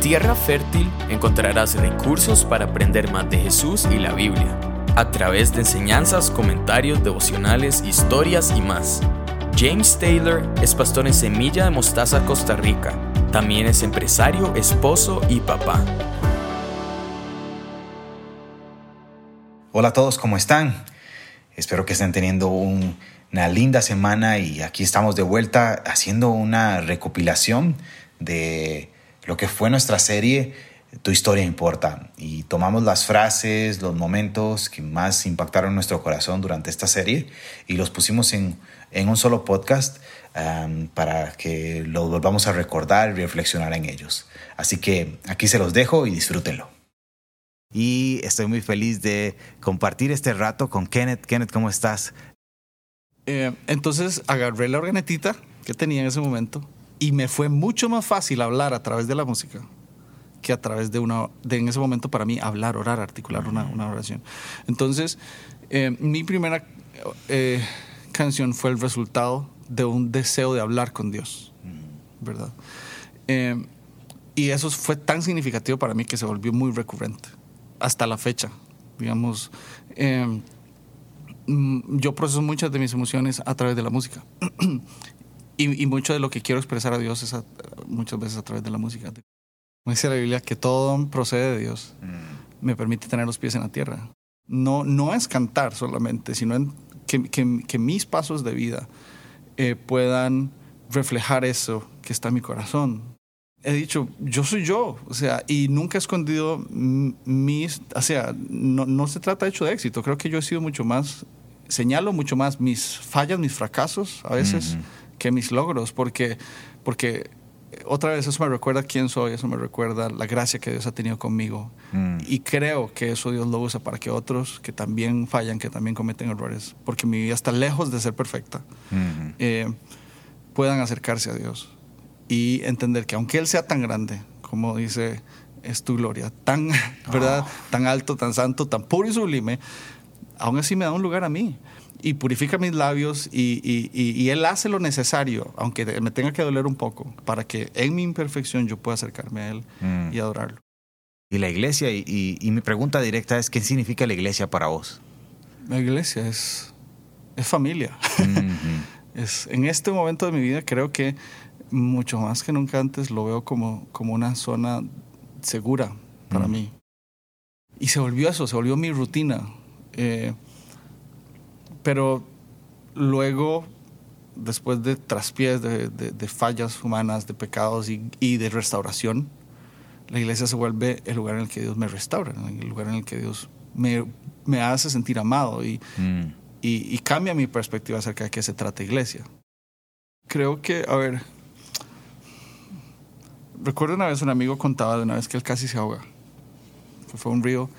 Tierra Fértil encontrarás recursos para aprender más de Jesús y la Biblia, a través de enseñanzas, comentarios, devocionales, historias y más. James Taylor es pastor en Semilla de Mostaza, Costa Rica. También es empresario, esposo y papá. Hola a todos, ¿cómo están? Espero que estén teniendo una linda semana y aquí estamos de vuelta haciendo una recopilación de lo que fue nuestra serie Tu historia importa. Y tomamos las frases, los momentos que más impactaron nuestro corazón durante esta serie y los pusimos en, un solo podcast para que lo volvamos a recordar y reflexionar en ellos. Así que aquí se los dejo y disfrútenlo. Y estoy muy feliz de compartir este rato con Kenneth. Kenneth, ¿cómo estás? Eh, entonces agarré la organetita que tenía en ese momento y me fue mucho más fácil hablar a través de la música que a través de una, de en ese momento para mí hablar, orar, articular una, una oración. Entonces, eh, mi primera eh, canción fue el resultado de un deseo de hablar con Dios, ¿verdad? Eh, y eso fue tan significativo para mí que se volvió muy recurrente hasta la fecha, digamos. Mm, yo proceso muchas de mis emociones a través de la música. Y, mucho de lo que quiero expresar a Dios es muchas veces a través de la música. Como dice la Biblia, que todo procede de Dios. Mm. Me permite tener los pies en la tierra. No, no es cantar solamente, sino que, que, mis pasos de vida eh, puedan reflejar eso que está en mi corazón. He dicho, yo soy yo, o sea, y nunca he escondido mis, o sea, no, no se trata de hecho de éxito, creo que yo he sido mucho más, señalo mucho más mis fallas, mis fracasos a veces que mis logros, porque, porque otra vez eso me recuerda quién soy, eso me recuerda la gracia que Dios ha tenido conmigo. Mm. Y creo que eso Dios lo usa para que otros que también fallan, que también cometen errores, porque mi vida está lejos de ser perfecta, eh, puedan acercarse a Dios y entender que aunque Él sea tan grande, como dice, es tu gloria, tan, ¿verdad? Ah. tan alto, tan santo, tan puro y sublime, aún así me da un lugar a mí y purifica mis labios y, Él hace lo necesario, aunque me tenga que doler un poco, para que en mi imperfección yo pueda acercarme a Él mm. y adorarlo. Y la iglesia, y, mi pregunta directa es, ¿qué significa la iglesia para vos? La iglesia es, es familia. es, en este momento de mi vida creo que mucho más que nunca antes lo veo como, como una zona segura para mm. mí. Y se volvió eso, se volvió mi rutina. Eh, pero luego, después de traspiés, de, fallas humanas, de pecados y, de restauración, la iglesia se vuelve el lugar en el que Dios me restaura, el lugar en el que Dios me, hace sentir amado mm. y, y, cambia mi perspectiva acerca de qué se trata iglesia. Creo que, a ver, recuerdo una vez un amigo contaba de una vez que él casi se ahoga. Fue a un río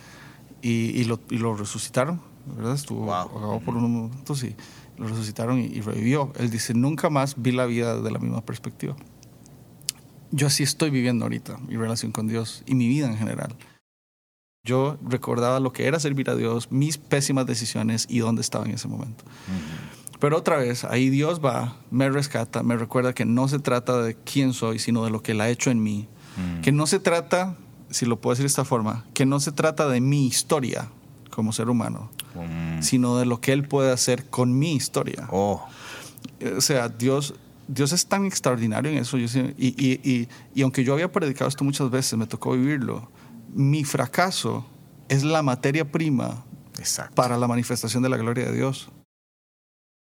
y, lo, y lo resucitaron ¿verdad? Estuvo ahogado por unos momentos y lo resucitaron y, revivió. Él dice, nunca más vi la vida de la misma perspectiva. Yo así estoy viviendo ahorita, mi relación con Dios y mi vida en general. Yo recordaba lo que era servir a Dios, mis pésimas decisiones y dónde estaba en ese momento. Pero otra vez, ahí Dios va, me rescata, me recuerda que no se trata de quién soy, sino de lo que Él ha hecho en mí. Que no se trata, si lo puedo decir de esta forma, que no se trata de mi historia como ser humano, sino de lo que Él puede hacer con mi historia. Oh. O sea, Dios, Dios es tan extraordinario en eso. y, y, y, aunque yo había predicado esto muchas veces, me tocó vivirlo, mi fracaso es la materia prima para la manifestación de la gloria de Dios.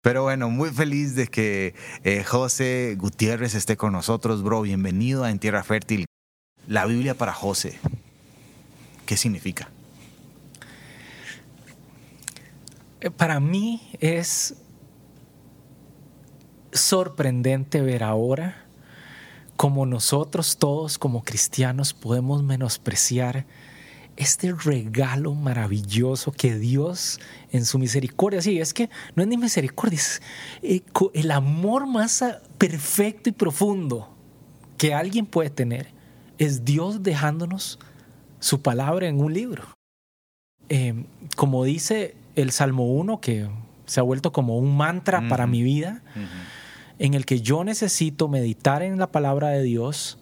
Pero bueno, muy feliz de que eh, José Gutiérrez esté con nosotros, bro. Bienvenido a En Tierra Fértil. La Biblia para José, ¿qué significa? Eh, para mí es sorprendente ver ahora cómo nosotros todos como cristianos podemos menospreciar este regalo maravilloso que Dios en su misericordia, sí, es que no es ni misericordia, es eh, el amor más perfecto y profundo que alguien puede tener, es Dios dejándonos su palabra en un libro. Eh, como dice el Salmo 1, que se ha vuelto como un mantra para mi vida, en el que yo necesito meditar en la palabra de Dios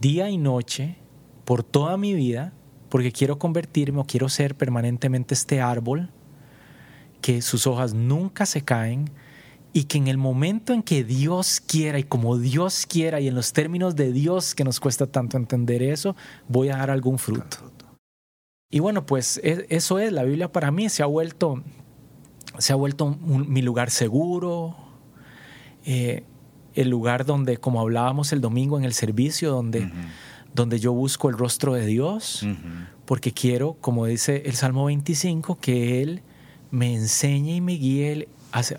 día y noche por toda mi vida, porque quiero convertirme o quiero ser permanentemente este árbol que sus hojas nunca se caen y que en el momento en que Dios quiera y como Dios quiera y en los términos de Dios que nos cuesta tanto entender eso, voy a dar algún fruto. Y bueno, pues e, eso es, la Biblia para mí se ha vuelto, se ha vuelto mi lugar seguro, eh, el lugar donde, como hablábamos el domingo en el servicio, donde, donde yo busco el rostro de Dios, porque quiero, como dice el Salmo 25, que Él me enseñe y me guíe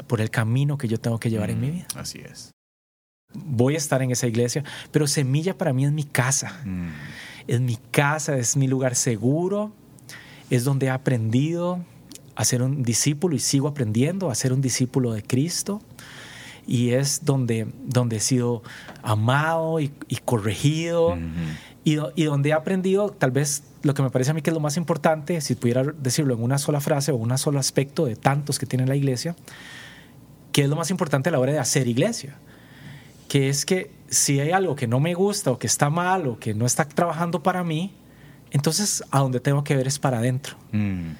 por el camino que yo tengo que llevar en mi vida. Así es. Voy a estar en esa iglesia, pero Semilla para mí es mi casa. Mm. Es mi casa, es mi lugar seguro, es donde he aprendido a ser un discípulo y sigo aprendiendo a ser un discípulo de Cristo. Y es donde, donde he sido amado y, corregido. Y, y donde he aprendido tal vez lo que me parece a mí que es lo más importante, si pudiera decirlo en una sola frase o un solo aspecto de tantos que tiene la iglesia, que es lo más importante a la hora de hacer iglesia, que es que si hay algo que no me gusta o que está mal o que no está trabajando para mí, entonces a donde tengo que ver es para adentro. Mm,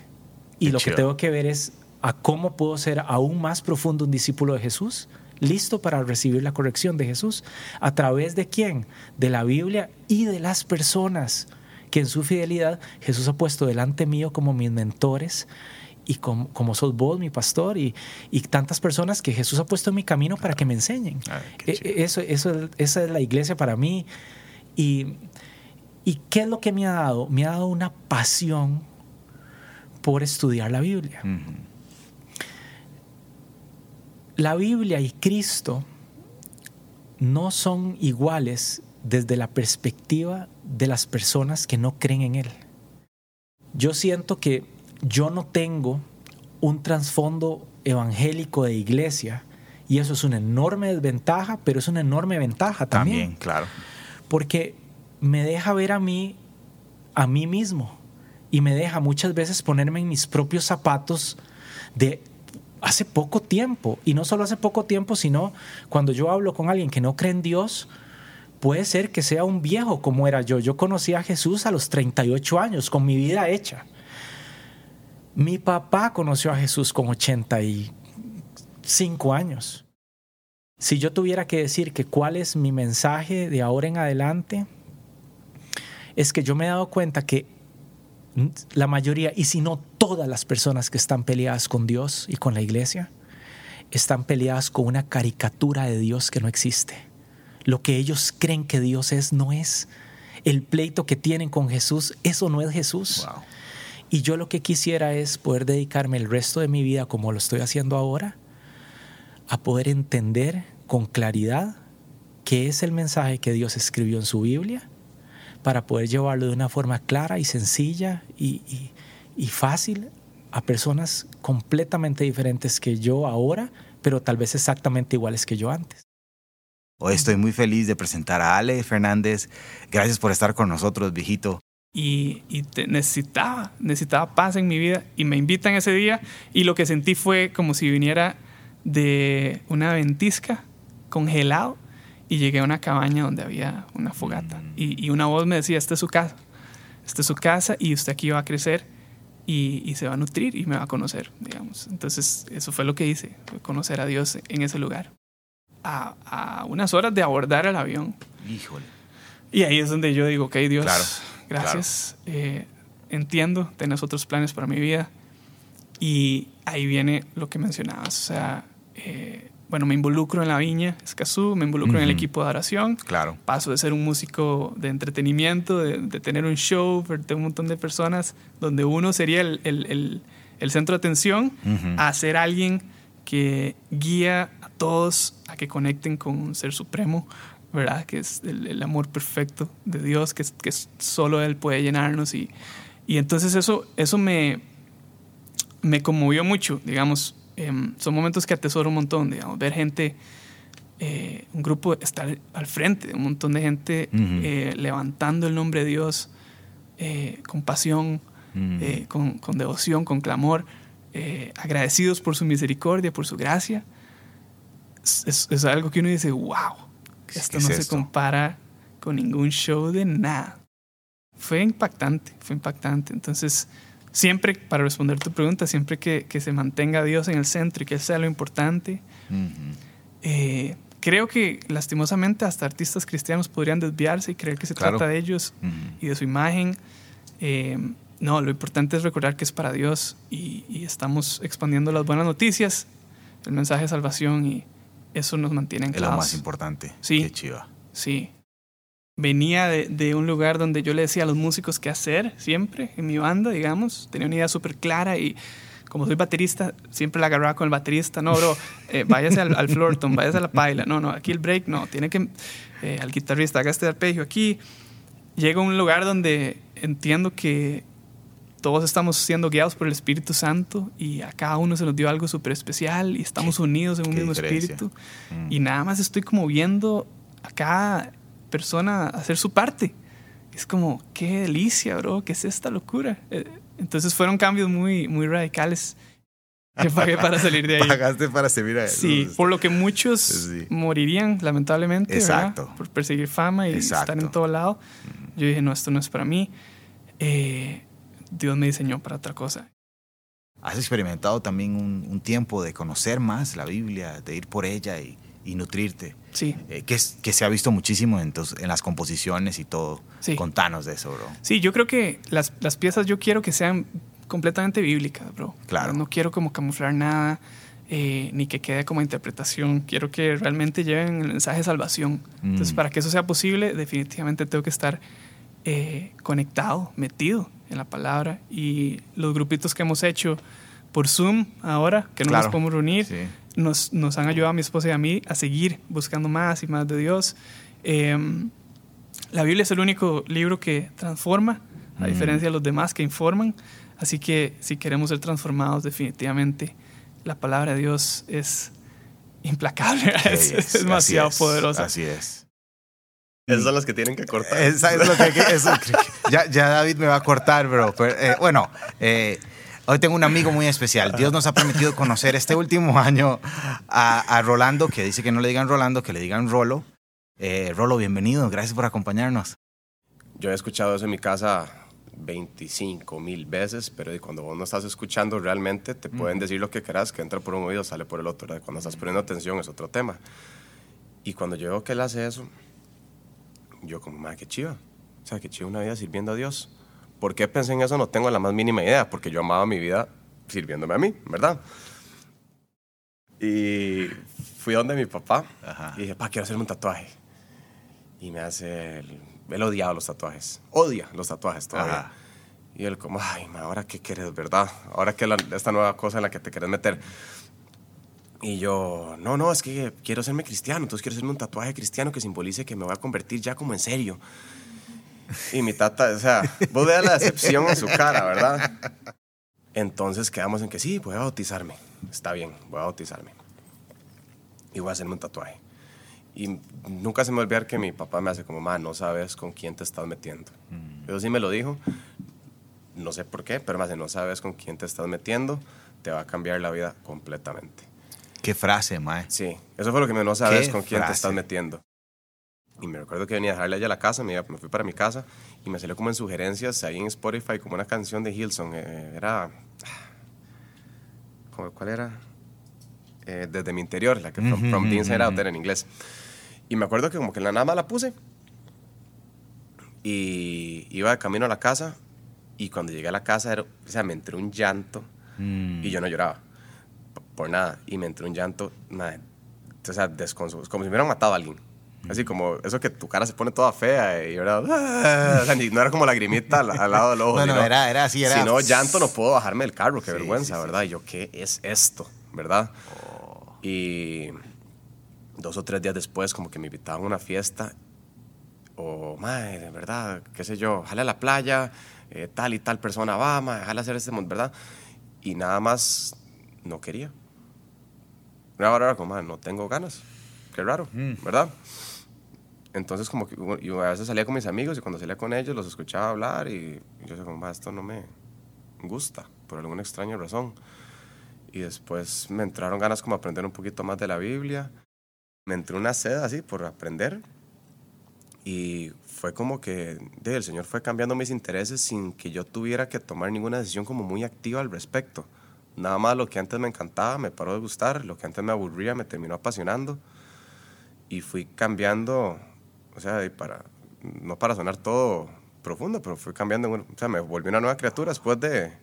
y lo que tengo que ver es a cómo puedo ser aún más profundo un discípulo de Jesús, listo para recibir la corrección de Jesús. ¿A través de quién? De la Biblia y de las personas que en su fidelidad Jesús ha puesto delante mío como mis mentores y como, como sos vos, mi pastor, y, y, tantas personas que Jesús ha puesto en mi camino para que me enseñen. E, e, eso, eso, esa es la iglesia para mí. Y, ¿Y qué es lo que me ha dado? Me ha dado una pasión por estudiar la Biblia. La Biblia y Cristo no son iguales desde la perspectiva de las personas que no creen en Él. Yo siento que yo no tengo un trasfondo evangélico de iglesia y eso es una enorme desventaja, pero es una enorme ventaja también. También, claro. Porque me deja ver a mí, a mí mismo y me deja muchas veces ponerme en mis propios zapatos de hace poco tiempo. Y no solo hace poco tiempo, sino cuando yo hablo con alguien que no cree en Dios, puede ser que sea un viejo como era yo. Yo conocí a Jesús a los 38 años, con mi vida hecha. Mi papá conoció a Jesús con 85 años. Si yo tuviera que decir que cuál es mi mensaje de ahora en adelante, es que yo me he dado cuenta que la mayoría, y si no todas las personas que están peleadas con Dios y con la iglesia, están peleadas con una caricatura de Dios que no existe lo que ellos creen que Dios es, no es. El pleito que tienen con Jesús, eso no es Jesús. Y yo lo que quisiera es poder dedicarme el resto de mi vida, como lo estoy haciendo ahora, a poder entender con claridad qué es el mensaje que Dios escribió en su Biblia, para poder llevarlo de una forma clara y sencilla y, y fácil a personas completamente diferentes que yo ahora, pero tal vez exactamente iguales que yo antes. Hoy estoy muy feliz de presentar a Ale Fernández. Gracias por estar con nosotros, viejito. Y, necesitaba, necesitaba paz en mi vida y me invitan ese día y lo que sentí fue como si viniera de una ventisca congelado y llegué a una cabaña donde había una fogata mm. y, una voz me decía, esta es su casa, esta es su casa y usted aquí va a crecer y, y, se va a nutrir y me va a conocer, digamos. Entonces eso fue lo que hice, conocer a Dios en ese lugar a, unas horas de abordar el avión. Híjole. Y ahí es donde yo digo, ok, Dios, gracias. Eh, entiendo, tenés otros planes para mi vida. Y ahí viene lo que mencionabas. O sea, eh, bueno, me involucro en la viña Escazú, me involucro en el equipo de oración. Claro. Paso de ser un músico de entretenimiento, de, tener un show de un montón de personas, donde uno sería el, el, el, centro de atención, a ser alguien que guía a todos a que conecten con un ser supremo, ¿verdad? Que es el, amor perfecto de Dios, que, que, solo Él puede llenarnos. Y, y entonces eso, eso me, me conmovió mucho, digamos. Em, son momentos que atesoro un montón, digamos, ver gente, eh, un grupo estar al frente, un montón de gente eh, levantando el nombre de Dios eh, con pasión, con, con devoción, con clamor. Eh, agradecidos por su misericordia, por su gracia, es, algo que uno dice, wow, esto no se compara con ningún show de nada. fue impactante, fue impactante. Entonces, siempre, para responder tu pregunta, siempre que, que se mantenga Dios en el centro y que Él sea lo importante, eh, creo que lastimosamente hasta artistas cristianos podrían desviarse y creer que se trata de ellos y de su imagen. Eh, no, lo importante es recordar que es para Dios y, y, estamos expandiendo las buenas noticias, el mensaje de salvación y eso nos mantiene en Es lo más importante. Sí. Qué chiva. Sí. Venía de, de, un lugar donde yo le decía a los músicos qué hacer siempre en mi banda, digamos. Tenía una idea súper clara y como soy baterista, siempre la agarraba con el baterista. No, bro, eh, váyase al, al Florton, váyase a la paila. No, no, aquí el break, no. Tiene que, eh, al guitarrista, haga este arpegio aquí. Llego a un lugar donde entiendo que todos estamos siendo guiados por el Espíritu Santo y a cada uno se nos dio algo súper especial y estamos unidos en un mismo diferencia. espíritu. Mm. Y nada más estoy como viendo a persona hacer su parte. Es como, qué delicia, bro, ¿qué es esta locura? Eh, Entonces fueron cambios muy, muy radicales que pagué para salir de ahí. Pagaste para servir a Sí, por lo que muchos Sí. morirían, lamentablemente, ¿verdad? Exacto. por perseguir fama y Exacto. estar en todo lado. Yo dije, no, esto no es para mí. Eh, Dios me diseñó para otra cosa. Has experimentado también un, un tiempo de conocer más la Biblia, de ir por ella y, y nutrirte, Sí, eh, que, es- que se ha visto muchísimo en, en las composiciones y todo. Sí. Contanos de eso, bro. sí, yo creo que las, las piezas yo quiero que sean completamente bíblicas, bro. Claro. No quiero como camuflar nada, eh, ni que quede como interpretación. Quiero que realmente lleven el mensaje de salvación. Entonces, Mm. para que eso sea posible, definitivamente tengo que estar eh, conectado, metido en la palabra. Y los grupitos que hemos hecho por Zoom ahora, que no Claro. nos podemos reunir, Sí. Nos, nos han ayudado a mi esposa y a mí a seguir buscando más y más de Dios. Eh, la Biblia es el único libro que transforma, a Mm. diferencia de los demás que informan. Así que si queremos ser transformados, definitivamente la palabra de Dios es implacable, es, es así demasiado es, poderosa. Así es. Esos son los que tienen que cortar. Esa es lo que- eso- ya, ya David me va a cortar, bro. Pero, eh, bueno, eh, hoy tengo un amigo muy especial. Dios nos ha permitido conocer este último año a, a Rolando, que dice que no le digan Rolando, que le digan Rolo. Eh, Rolo, bienvenido. Gracias por acompañarnos. Yo he escuchado eso en mi casa 25 mil veces, pero cuando vos no estás escuchando realmente, te pueden decir lo que quieras, que entra por un oído, sale por el otro. ¿verdad? Cuando estás poniendo atención es otro tema. Y cuando yo veo que él hace eso, yo como, madre, qué chiva. O sea, qué chiva una vida sirviendo a Dios. ¿Por qué pensé en eso? No tengo la más mínima idea, porque yo amaba mi vida sirviéndome a mí, ¿verdad? Y fui donde mi papá Ajá. y dije, pa, quiero hacerme un tatuaje. Y me hace, el, él odiaba los tatuajes, odia los tatuajes todavía. Ajá. Y él como, ay, ma, ahora qué quieres, ¿verdad? Ahora que la- esta nueva cosa en la que te quieres meter. Y yo, no, no, es que quiero hacerme cristiano, entonces quiero hacerme un tatuaje cristiano que simbolice que me voy a convertir ya como en serio. Y mi tata, o sea, vos veas la decepción en su cara, ¿verdad? Entonces quedamos en que sí, voy a bautizarme. Está bien, voy a bautizarme. Y voy a hacerme un tatuaje. Y nunca se me olvidar que mi papá me hace como, ma, no sabes con quién te estás metiendo. Eso sí me lo dijo. No sé por qué, pero me hace, no sabes con quién te estás metiendo, te va a cambiar la vida completamente. Qué frase, mae. Sí, eso fue lo que me no sabes con quién te frase. estás metiendo. Y me recuerdo que venía a dejarle allá a la casa, me, me fui para mi casa y me salió como en sugerencias ahí en Spotify como una canción de Hillsong. eh, era. ¿cómo- ¿Cuál era? Eh, Desde mi interior, la que From, Ujú, from the Inside Out era en inglés. Y me acuerdo que como que en la nada más la puse y iba de camino a la casa y cuando llegué a la casa, era, o sea, me entró un llanto Mm. y yo no lloraba p- por nada. Y me entró un llanto, madre, o sea, desconso- como si me hubieran matado a alguien. Así como eso que tu cara se pone toda fea y ¿verdad? Ah, o sea, ni- no era como lagrimita al, al lado del ojo. No, no, sino- era, era así, era. Si no, llanto, no puedo bajarme del carro, qué Sí, vergüenza, sí, ¿verdad? sí. Y yo, ¿qué es esto? ¿Verdad? Oh. Y dos o tres días después, como que me invitaban a una fiesta, o, madre, de verdad, qué sé yo, jale a la playa, eh, tal y tal persona va, madre, jale a hacer este, ¿verdad? Y nada más no quería. Una hora era como, madre, no tengo ganas. Qué raro, Mm. ¿verdad? Entonces, como que yo a veces salía con mis amigos y cuando salía con ellos los escuchaba hablar y, yo decía, como, "Ma, esto no me gusta por alguna extraña razón. Y después me entraron ganas como aprender un poquito más de la Biblia. Me entró una sed así por aprender. Y fue como que de, el Señor fue cambiando mis intereses sin que yo tuviera que tomar ninguna decisión como muy activa al respecto. Nada más lo que antes me encantaba me paró de gustar, lo que antes me aburría me terminó apasionando y fui cambiando, o sea, para, no para sonar todo profundo, pero fui cambiando, o sea, me volví una nueva criatura después de,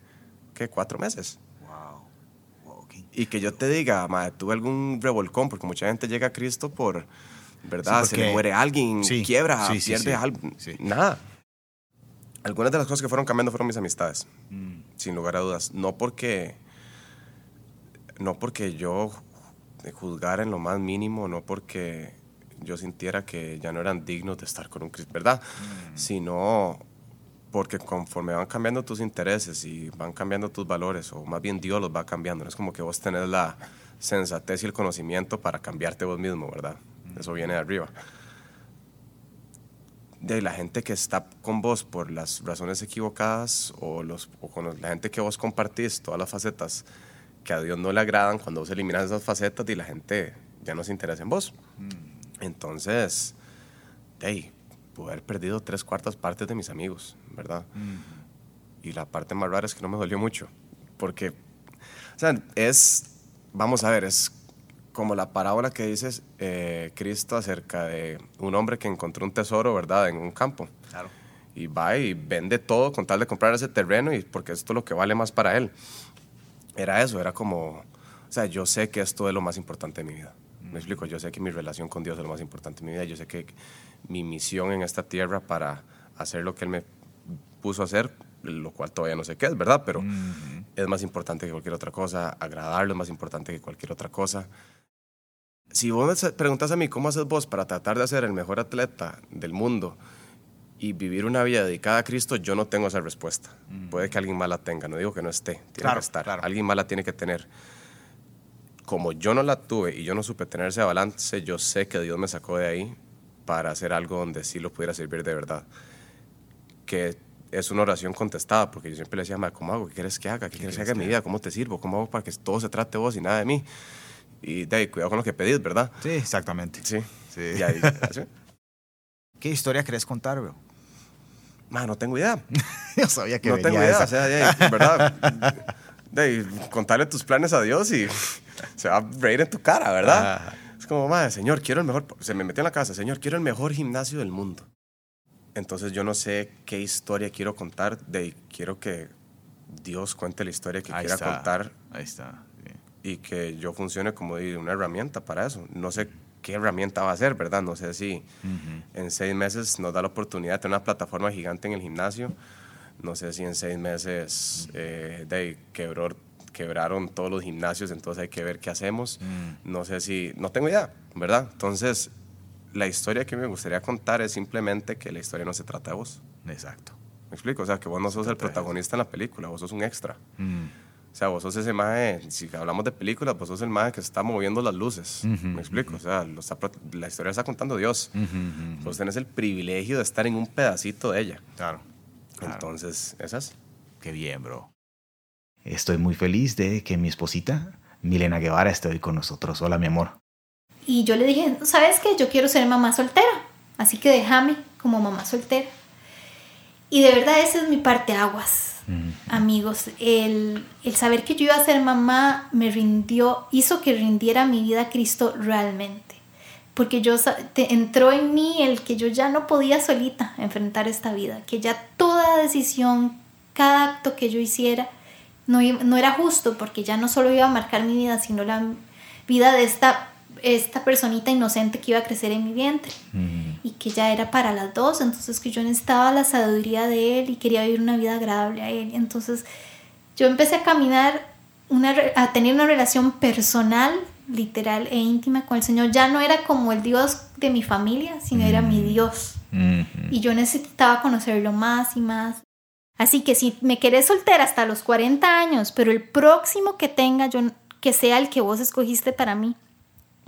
¿qué? Cuatro meses. Wow. Y que yo te diga, madre, tuve algún revolcón, porque mucha gente llega a Cristo por, ¿verdad? Sí, Se le muere alguien, Sí, quiebra, sí, pierde algo. Nada. Algunas de las cosas que fueron cambiando fueron mis amistades, Mm. sin lugar a dudas. No porque, no porque yo juzgara en lo más mínimo, no porque yo sintiera que ya no eran dignos de estar con un Cristo, ¿verdad? Sino porque conforme van cambiando tus intereses y van cambiando tus valores, o más bien Dios los va cambiando, no es como que vos tenés la sensatez y el conocimiento para cambiarte vos mismo, ¿verdad? Eso viene de arriba. De la gente que está con vos por las razones equivocadas o, los, o con la gente que vos compartís, todas las facetas que a Dios no le agradan, cuando vos eliminas esas facetas y la gente ya no se interesa en vos. Entonces, ahí, pude haber perdido tres cuartas partes de mis amigos, ¿verdad? Y la parte más rara es que no me dolió mucho, porque, o sea, es, vamos a ver, es como la parábola que dices eh, Cristo acerca de un hombre que encontró un tesoro, ¿verdad?, en un campo. Claro. Y va y vende todo con tal de comprar ese terreno y porque esto es lo que vale más para él. Era eso, era como, o sea, yo sé que esto es lo más importante de mi vida. Me explico, yo sé que mi relación con Dios es lo más importante de mi vida. Yo sé que mi misión en esta tierra para hacer lo que Él me puso a hacer, lo cual todavía no sé qué es, ¿verdad? Pero es más importante que cualquier otra cosa. Agradarlo es más importante que cualquier otra cosa. Si vos me preguntas a mí cómo haces vos para tratar de ser el mejor atleta del mundo y vivir una vida dedicada a Cristo, yo no tengo esa respuesta. Puede que alguien más la tenga, no digo que no esté, tiene Claro, que estar. claro. Alguien más la tiene que tener. Como yo no la tuve y yo no supe tener ese balance, yo sé que Dios me sacó de ahí para hacer algo donde sí lo pudiera servir de verdad. Que es una oración contestada, porque yo siempre le decía, "Ma, ¿cómo hago? ¿Qué quieres que haga? ¿Qué, quieres que haga en mi vida? ¿Cómo te sirvo? ¿Cómo hago para que todo se trate de vos y nada de mí? Y de ahí, cuidado con lo que pedís, ¿verdad? Sí, exactamente. Sí. Sí. Y ahí, así. ¿Qué historia querés contar, bro? Ma, no tengo idea. Yo sabía que no venía tengo idea. esa. O sea, de ahí, ¿verdad? De ahí, contarle tus planes a Dios y se va a reír en tu cara, ¿verdad? Ajá. Es como, madre, Señor, quiero el mejor. Se me metió en la casa, Señor, quiero el mejor gimnasio del mundo. Entonces yo no sé qué historia quiero contar. De quiero que Dios cuente la historia que Ahí quiera está. contar Ahí está. sí. y que yo funcione como una herramienta para eso. No sé qué herramienta va a ser, ¿verdad? No sé si en seis meses nos da la oportunidad de tener una plataforma gigante en el gimnasio. No sé si en seis meses eh, de quebró, quebraron todos los gimnasios, entonces hay que ver qué hacemos. No sé si, no tengo idea, ¿verdad? Entonces, la historia que me gustaría contar es simplemente que la historia no se trata de vos. Exacto. ¿Me explico? O sea, que vos no sos el protagonista en la película, vos sos un extra. O sea, vos sos ese maje, si hablamos de películas, vos sos el maje que está moviendo las luces. ¿Me explico? O sea, lo está la historia está contando Dios. Vos tenés el privilegio de estar en un pedacito de ella. Claro. Claro. Entonces, esas. Qué bien, bro. Estoy muy feliz de que mi esposita, Milena Guevara, esté hoy con nosotros. Hola, mi amor. Y yo le dije, ¿sabes qué? Yo quiero ser mamá soltera, así que déjame como mamá soltera. Y de verdad ese es mi parte aguas, amigos. El, el saber que yo iba a ser mamá me rindió, hizo que rindiera mi vida a Cristo realmente. Porque yo te- entró en mí el que yo ya no podía solita enfrentar esta vida, que ya toda decisión, cada acto que yo hiciera, no, no era justo, porque ya no solo iba a marcar mi vida, sino la vida de esta, esta personita inocente que iba a crecer en mi vientre y que ya era para las dos, entonces que yo necesitaba la sabiduría de él y quería vivir una vida agradable a él. Entonces yo empecé a caminar, una, a tener una relación personal, literal e íntima con el Señor. Ya no era como el Dios de mi familia, sino era mi Dios. Y yo necesitaba conocerlo más y más. Así que si me querés soltera hasta los 40 años, pero el próximo que tenga, yo, que sea el que vos escogiste para mí.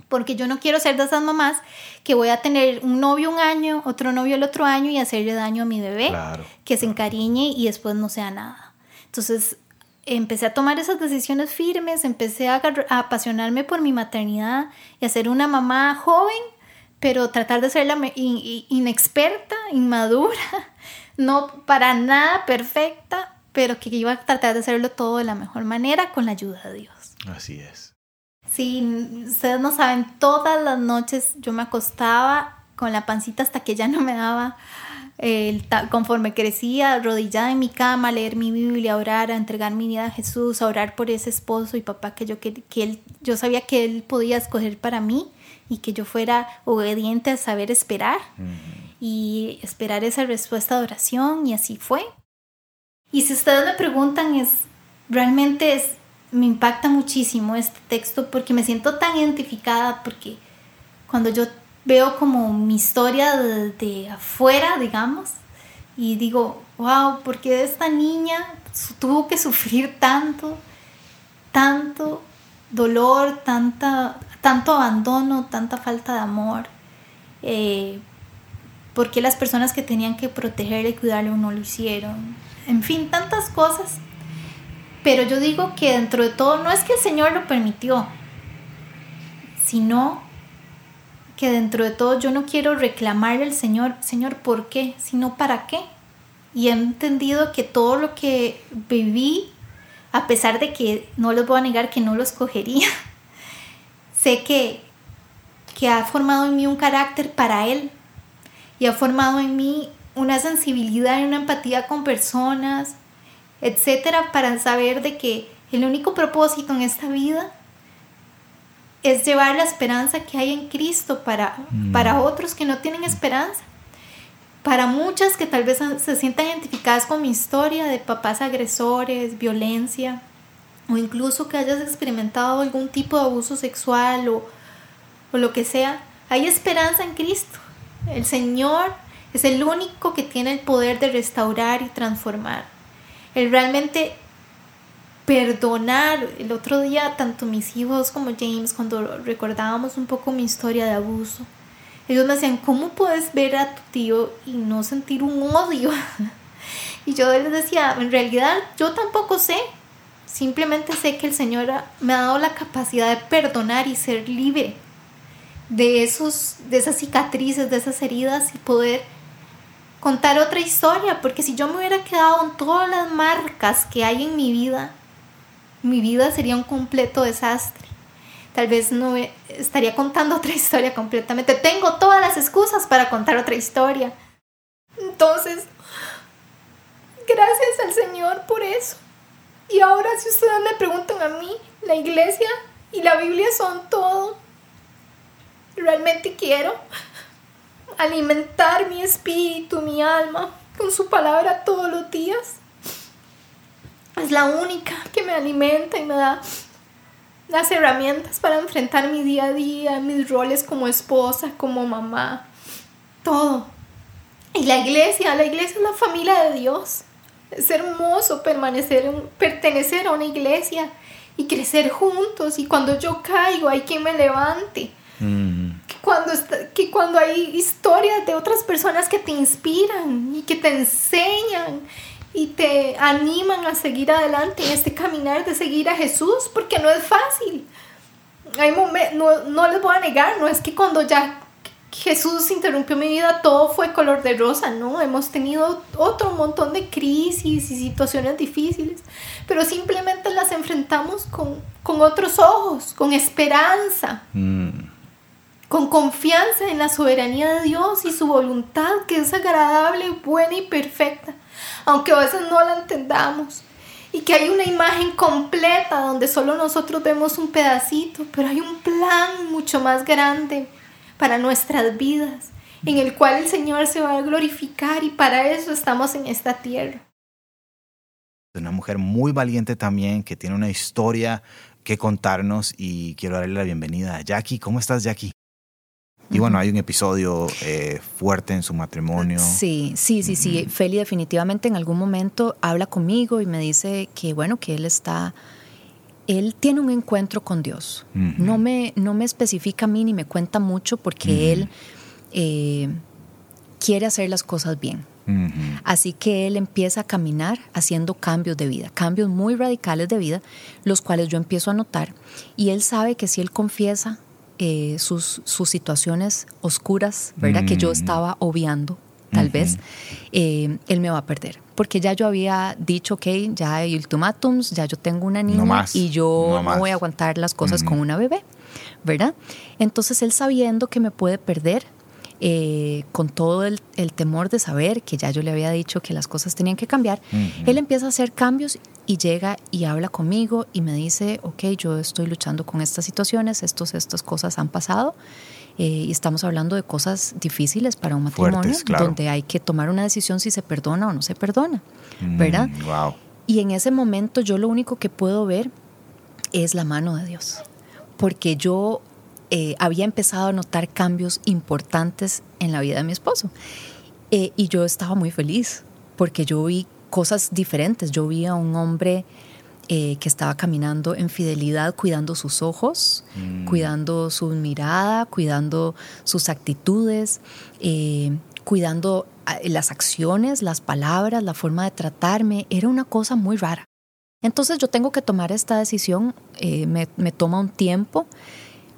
Porque yo no quiero ser de esas mamás que voy a tener un novio un año, otro novio el otro año y hacerle daño a mi bebé, Claro. que se encariñe y después no sea nada. Entonces empecé a tomar esas decisiones firmes, empecé a, apasionarme por mi maternidad y a ser una mamá joven, pero tratar de ser la inexperta, inmadura, no para nada perfecta, pero que iba a tratar de hacerlo todo de la mejor manera con la ayuda de Dios. Así es. Sí, ustedes no saben, todas las noches yo me acostaba con la pancita hasta que ya no me daba conforme crecía, arrodillada en mi cama, a leer mi Biblia, a orar, a entregar mi vida a Jesús, a orar por ese esposo y papá que yo, que, él, yo sabía que él podía escoger para mí y que yo fuera obediente a saber esperar y esperar esa respuesta de oración y así fue. Y si ustedes me preguntan, es realmente es, me impacta muchísimo este texto porque me siento tan identificada porque cuando yo veo como mi historia de, afuera, digamos, y digo, wow, ¿por qué esta niña tuvo que sufrir tanto, tanto dolor, tanta, tanto abandono, tanta falta de amor? Eh, ¿Por qué las personas que tenían que protegerle y cuidarle no lo hicieron? En fin, tantas cosas. Pero yo digo que dentro de todo no es que el Señor lo permitió, sino que dentro de todo yo no quiero reclamarle al Señor, Señor, ¿por qué? Sino para qué. Y he entendido que todo lo que viví, a pesar de que no les voy a negar que no lo escogería, sé que, que ha formado en mí un carácter para Él y ha formado en mí una sensibilidad y una empatía con personas, etcétera, para saber de que el único propósito en esta vida es llevar la esperanza que hay en Cristo para, mm. para otros que no tienen esperanza. Para muchas que tal vez se sientan identificadas con mi historia de papás agresores, violencia, o incluso que hayas experimentado algún tipo de abuso sexual o, o lo que sea, hay esperanza en Cristo. El Señor es el único que tiene el poder de restaurar y transformar. Él realmente perdonar. El otro día, tanto mis hijos como James, cuando recordábamos un poco mi historia de abuso, ellos me decían, ¿cómo puedes ver a tu tío y no sentir un odio? y yo les decía, en realidad yo tampoco sé. Simplemente sé que el Señor me ha dado la capacidad de perdonar y ser libre de, esos, de esas cicatrices, de esas heridas y poder contar otra historia. Porque si yo me hubiera quedado en todas las marcas que hay en mi vida, mi vida sería un completo desastre. Tal vez no estaría contando otra historia completamente. Tengo todas las excusas para contar otra historia. Entonces, gracias al Señor por eso. Y ahora si ustedes me preguntan a mí, la iglesia y la Biblia son todo. Realmente quiero alimentar mi espíritu, mi alma con su palabra todos los días es la única que me alimenta y me da las herramientas para enfrentar mi día a día, mis roles como esposa, como mamá, todo. Y la iglesia, la iglesia es la familia de Dios. Es hermoso permanecer, pertenecer a una iglesia y crecer juntos. Y cuando yo caigo, hay quien me levante. Mm. Cuando, que cuando hay historias de otras personas que te inspiran y que te enseñan y te animan a seguir adelante en este caminar de seguir a Jesús, porque no es fácil. Hay no, no les voy a negar, no es que cuando ya Jesús interrumpió mi vida todo fue color de rosa, ¿no? Hemos tenido otro montón de crisis y situaciones difíciles, pero simplemente las enfrentamos con, con otros ojos, con esperanza, mm. Con confianza en la soberanía de Dios y su voluntad que es agradable, buena y perfecta aunque a veces no la entendamos. Y que hay una imagen completa donde solo nosotros vemos un pedacito, pero hay un plan mucho más grande para nuestras vidas, en el cual el Señor se va a glorificar y para eso estamos en esta tierra. Una mujer muy valiente también, que tiene una historia que contarnos y quiero darle la bienvenida a Jackie. ¿Cómo estás, Jackie? Y bueno, hay un episodio eh, fuerte en su matrimonio. Sí, sí, sí, sí. Feli definitivamente en algún momento habla conmigo y me dice que, bueno, que él está, él tiene un encuentro con Dios. no, me, no me especifica a mí ni me cuenta mucho porque él eh, quiere hacer las cosas bien. Así que él empieza a caminar haciendo cambios de vida, cambios muy radicales de vida, los cuales yo empiezo a notar. Y él sabe que si él confiesa eh, sus, sus situaciones oscuras, ¿verdad? Que yo Mm. estaba obviando, tal vez, eh, él me va a perder. Porque ya yo había dicho, ok, ya hay ultimátums, ya yo tengo una niña más, y yo no voy a aguantar las cosas con una bebé, ¿verdad? Entonces él sabiendo que me puede perder, eh, con todo el, el temor de saber que ya yo le había dicho que las cosas tenían que cambiar, él empieza a hacer cambios y llega y habla conmigo y me dice, ok, yo estoy luchando con estas situaciones, estos, estas cosas han pasado. eh, y estamos hablando de cosas difíciles para un matrimonio, Fuertes, claro. donde hay que tomar una decisión si se perdona o no se perdona, ¿verdad? Mm, wow. Y en ese momento yo lo único que puedo ver es la mano de Dios, porque yo eh, había empezado a notar cambios importantes en la vida de mi esposo Eh, y yo estaba muy feliz porque yo vi cosas diferentes, yo vi a un hombre eh, que estaba caminando en fidelidad, cuidando sus ojos, cuidando su mirada, cuidando sus actitudes, eh, cuidando ah, las acciones, las palabras, la forma de tratarme. Era una cosa muy rara. Entonces yo tengo que tomar esta decisión, eh, me, me toma un tiempo,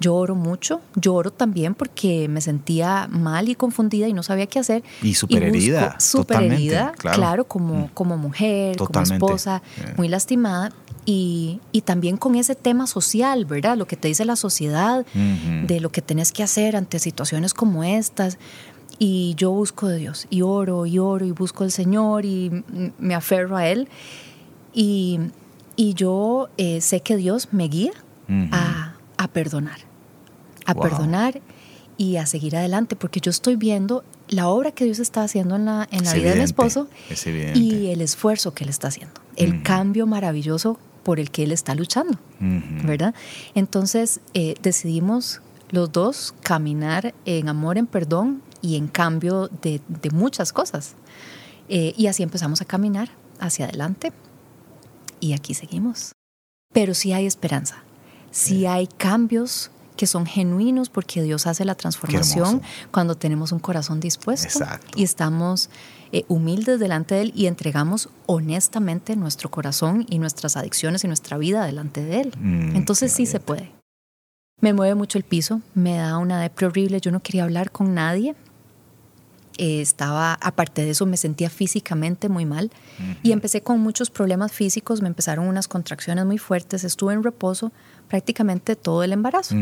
lloro mucho, lloro también porque me sentía mal y confundida y no sabía qué hacer. Y súper herida, Súper herida, claro. claro, como, como mujer, Totalmente. como esposa, Eh. muy lastimada. Y, y también con ese tema social, ¿verdad? Lo que te dice la sociedad, de lo que tenés que hacer ante situaciones como estas. Y yo busco de Dios, y oro, y oro, y busco al Señor, y mm, me aferro a Él. Y, y yo eh, sé que Dios me guía a, a perdonar, a Wow. perdonar y a seguir adelante, porque yo estoy viendo la obra que Dios está haciendo en la, en la vida de mi evidente, esposo es y el esfuerzo que Él está haciendo, el cambio maravilloso por el que Él está luchando. ¿verdad? Entonces eh, decidimos los dos caminar en amor, en perdón y en cambio de, de muchas cosas. Eh, y así empezamos a caminar hacia adelante y aquí seguimos. Pero sí hay esperanza, sí hay cambios que son genuinos porque Dios hace la transformación cuando tenemos un corazón dispuesto Exacto. y estamos eh, humildes delante de Él y entregamos honestamente nuestro corazón y nuestras adicciones y nuestra vida delante de Él. Mm, Entonces sí se puede. Me mueve mucho el piso, me da una depre horrible, yo no quería hablar con nadie. Eh, estaba, aparte de eso, me sentía físicamente muy mal y empecé con muchos problemas físicos, me empezaron unas contracciones muy fuertes, estuve en reposo prácticamente todo el embarazo.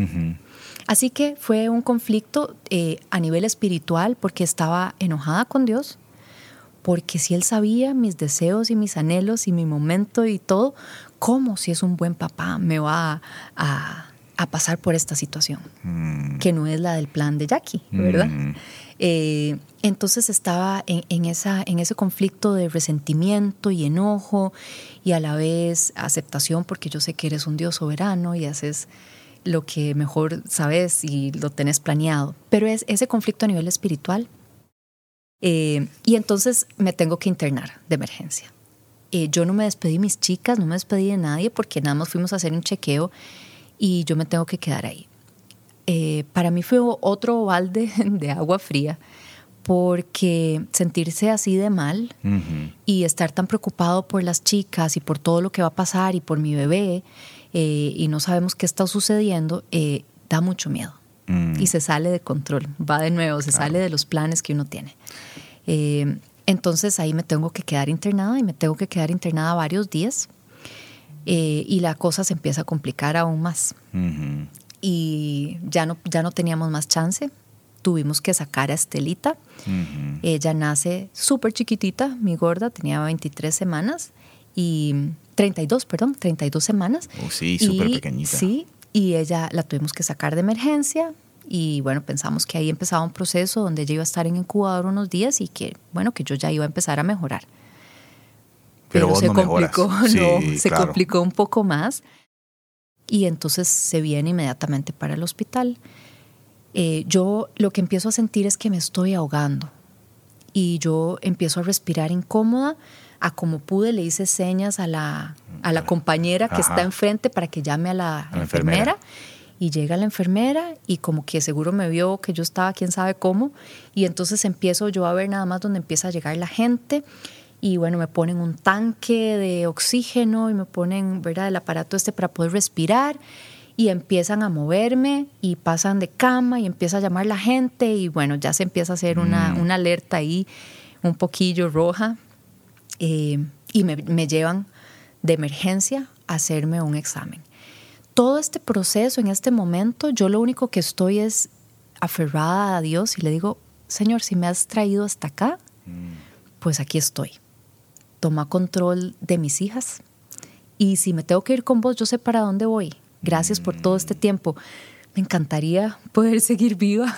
Así que fue un conflicto eh, a nivel espiritual porque estaba enojada con Dios, porque si Él sabía mis deseos y mis anhelos y mi momento y todo, ¿cómo si es un buen papá me va a, a- a pasar por esta situación? Mm. Que no es la del plan de Jackie, ¿verdad? Mm. Eh, entonces estaba en, ese conflicto de resentimiento y enojo y a la vez aceptación porque yo sé que eres un Dios soberano y haces lo que mejor sabes y lo tenés planeado. Pero es ese conflicto a nivel espiritual. Eh, y entonces me tengo que internar de emergencia. Eh, yo no me despedí de mis chicas, no me despedí de nadie porque nada más fuimos a hacer un chequeo y yo me tengo que quedar ahí eh, para mí fue otro balde de agua fría porque sentirse así de mal y estar tan preocupado por las chicas y por todo lo que va a pasar y por mi bebé eh, y no sabemos qué está sucediendo, eh, da mucho miedo Mm. y se sale de control, va de nuevo, se sale de los planes que uno tiene. Eh, entonces ahí me tengo que quedar internada y me tengo que quedar internada varios días y la cosa se empieza a complicar aún más. Y ya no, ya no teníamos más chance. Tuvimos que sacar a Estelita. Ujú. Ella nace súper chiquitita, mi gorda, tenía 23 semanas y 32, perdón, 32 semanas. Oh, sí, súper pequeñita. Sí, y ella la tuvimos que sacar de emergencia y bueno, pensamos que ahí empezaba un proceso donde ella iba a estar en incubador unos días y que bueno, que yo ya iba a empezar a mejorar. Pero vos se no mejoras. complicó, Sí, no, se claro. complicó un poco más. Y entonces se viene inmediatamente para el hospital. Eh, yo lo que empiezo a sentir es que me estoy ahogando. Y yo empiezo a respirar incómoda. A como pude le hice señas a la, a la compañera que Ajá. está enfrente para que llame a la, A la enfermera. enfermera. Y llega la enfermera y como que seguro me vio que yo estaba quién sabe cómo. Y entonces empiezo yo a ver nada más donde empieza a llegar la gente. Y bueno, me ponen un tanque de oxígeno y me ponen, ¿verdad?, el aparato este para poder respirar. y empiezan a moverme y pasan de cama y empieza a llamar la gente y bueno, ya se empieza a hacer una, Mm. una alerta ahí un poquillo roja eh, y me, me llevan de emergencia a hacerme un examen. Todo este proceso en este momento, yo lo único que estoy es aferrada a Dios y le digo, Señor, si me has traído hasta acá, pues aquí estoy. Toma control de mis hijas y si me tengo que ir con vos, yo sé para dónde voy. Gracias por todo este tiempo. Me encantaría poder seguir viva,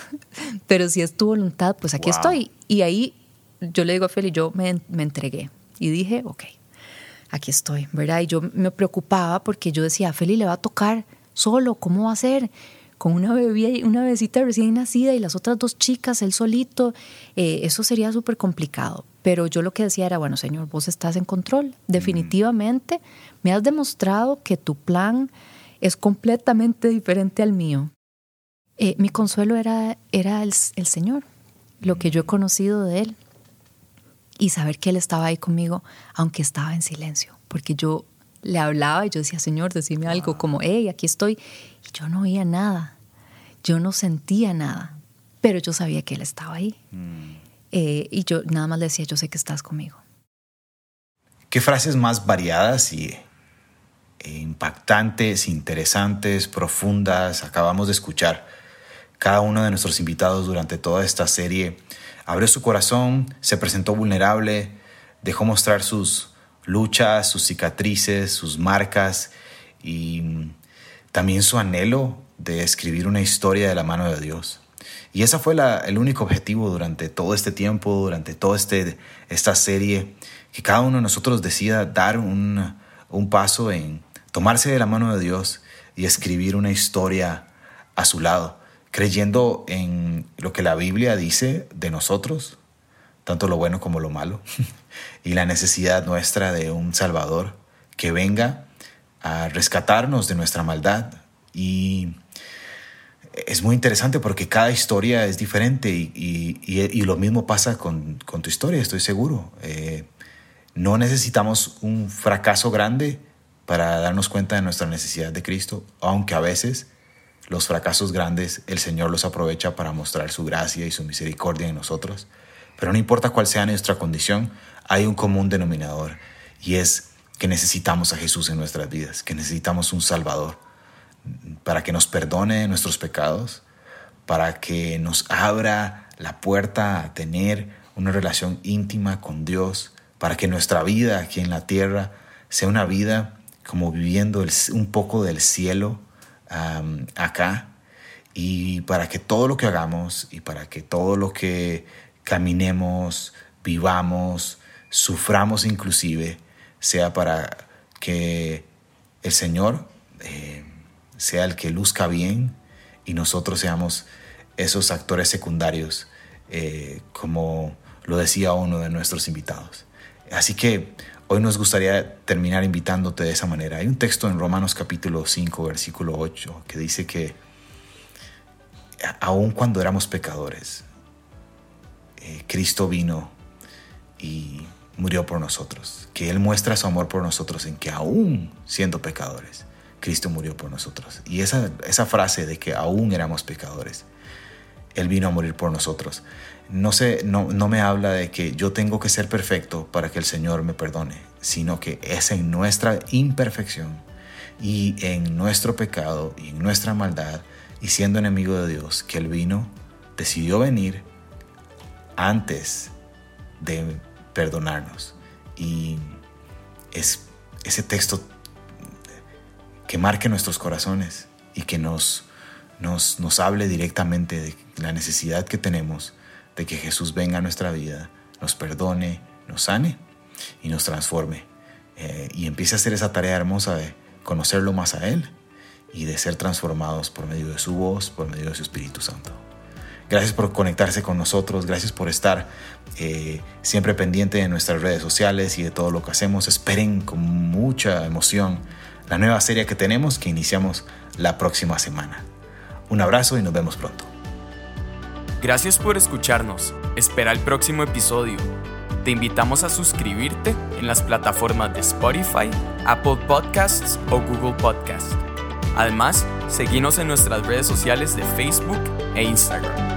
pero si es tu voluntad, pues aquí Wow. estoy. Y ahí yo le digo a Feli, yo me, me entregué y dije, ok, aquí estoy, ¿verdad? Y yo me preocupaba porque yo decía, a Feli le va a tocar solo, ¿cómo va a ser? Con una bebé, una bebecita recién nacida y las otras dos chicas, él solito, eh, eso sería súper complicado. Pero yo lo que decía era, bueno, Señor, vos estás en control. Definitivamente me has demostrado que tu plan es completamente diferente al mío. Eh, mi consuelo era, era el, el Señor, lo que yo he conocido de Él y saber que Él estaba ahí conmigo, aunque estaba en silencio, porque yo le hablaba y yo decía, Señor, decime algo como, hey, aquí estoy, y yo no oía nada, yo no sentía nada, pero yo sabía que Él estaba ahí. Eh, y yo nada más le decía, yo sé que estás conmigo. ¿Qué frases más variadas y e impactantes, interesantes, profundas acabamos de escuchar? Cada uno de nuestros invitados durante toda esta serie abrió su corazón, se presentó vulnerable, dejó mostrar sus luchas, sus cicatrices, sus marcas y mm, también su anhelo de escribir una historia de la mano de Dios. Y ese fue el único objetivo durante todo este tiempo, durante toda este, esta serie, que cada uno de nosotros decida dar un, un paso en tomarse de la mano de Dios y escribir una historia a su lado, creyendo en lo que la Biblia dice de nosotros, tanto lo bueno como lo malo, y la necesidad nuestra de un Salvador que venga a rescatarnos de nuestra maldad. Y es muy interesante porque cada historia es diferente y, y- y- lo mismo pasa con, con tu historia, estoy seguro. Eh, no necesitamos un fracaso grande para darnos cuenta de nuestra necesidad de Cristo, aunque a veces los fracasos grandes el Señor los aprovecha para mostrar su gracia y su misericordia en nosotros. Pero no importa cuál sea nuestra condición, hay un común denominador y es que necesitamos a Jesús en nuestras vidas, que necesitamos un Salvador para que nos perdone nuestros pecados, para que nos abra la puerta a tener una relación íntima con Dios, para que nuestra vida aquí en la tierra sea una vida como viviendo un poco del cielo acá, y para que todo lo que hagamos y para que todo lo que caminemos, vivamos, suframos inclusive, sea para que el Señor eh, sea el que luzca bien y nosotros seamos esos actores secundarios, eh, como lo decía uno de nuestros invitados. Así que hoy nos gustaría terminar invitándote de esa manera. Hay un texto en Romanos capítulo 5, versículo 8, que dice que aun cuando éramos pecadores, eh, Cristo vino y murió por nosotros, que Él muestra su amor por nosotros en que aún siendo pecadores, Cristo murió por nosotros. Y esa, esa frase de que aún éramos pecadores, Él vino a morir por nosotros, no, sé, no, no me habla de que yo tengo que ser perfecto para que el Señor me perdone, sino que es en nuestra imperfección y en nuestro pecado y en nuestra maldad y siendo enemigo de Dios que Él vino, decidió venir antes de perdonarnos. Y es ese texto que marque nuestros corazones y que nos, nos, nos hable directamente de la necesidad que tenemos de que Jesús venga a nuestra vida, nos perdone, nos sane y nos transforme. Eh, y empiece a hacer esa tarea hermosa de conocerlo más a Él y de ser transformados por medio de su voz, por medio de su Espíritu Santo. Gracias por conectarse con nosotros, gracias por estar eh, siempre pendiente de nuestras redes sociales y de todo lo que hacemos. Esperen con mucha emoción la nueva serie que tenemos que iniciamos la próxima semana. Un abrazo y nos vemos pronto. Gracias por escucharnos. Espera el próximo episodio. Te invitamos a suscribirte en las plataformas de Spotify, Apple Podcasts o Google Podcasts. Además, seguimos en nuestras redes sociales de Facebook e Instagram.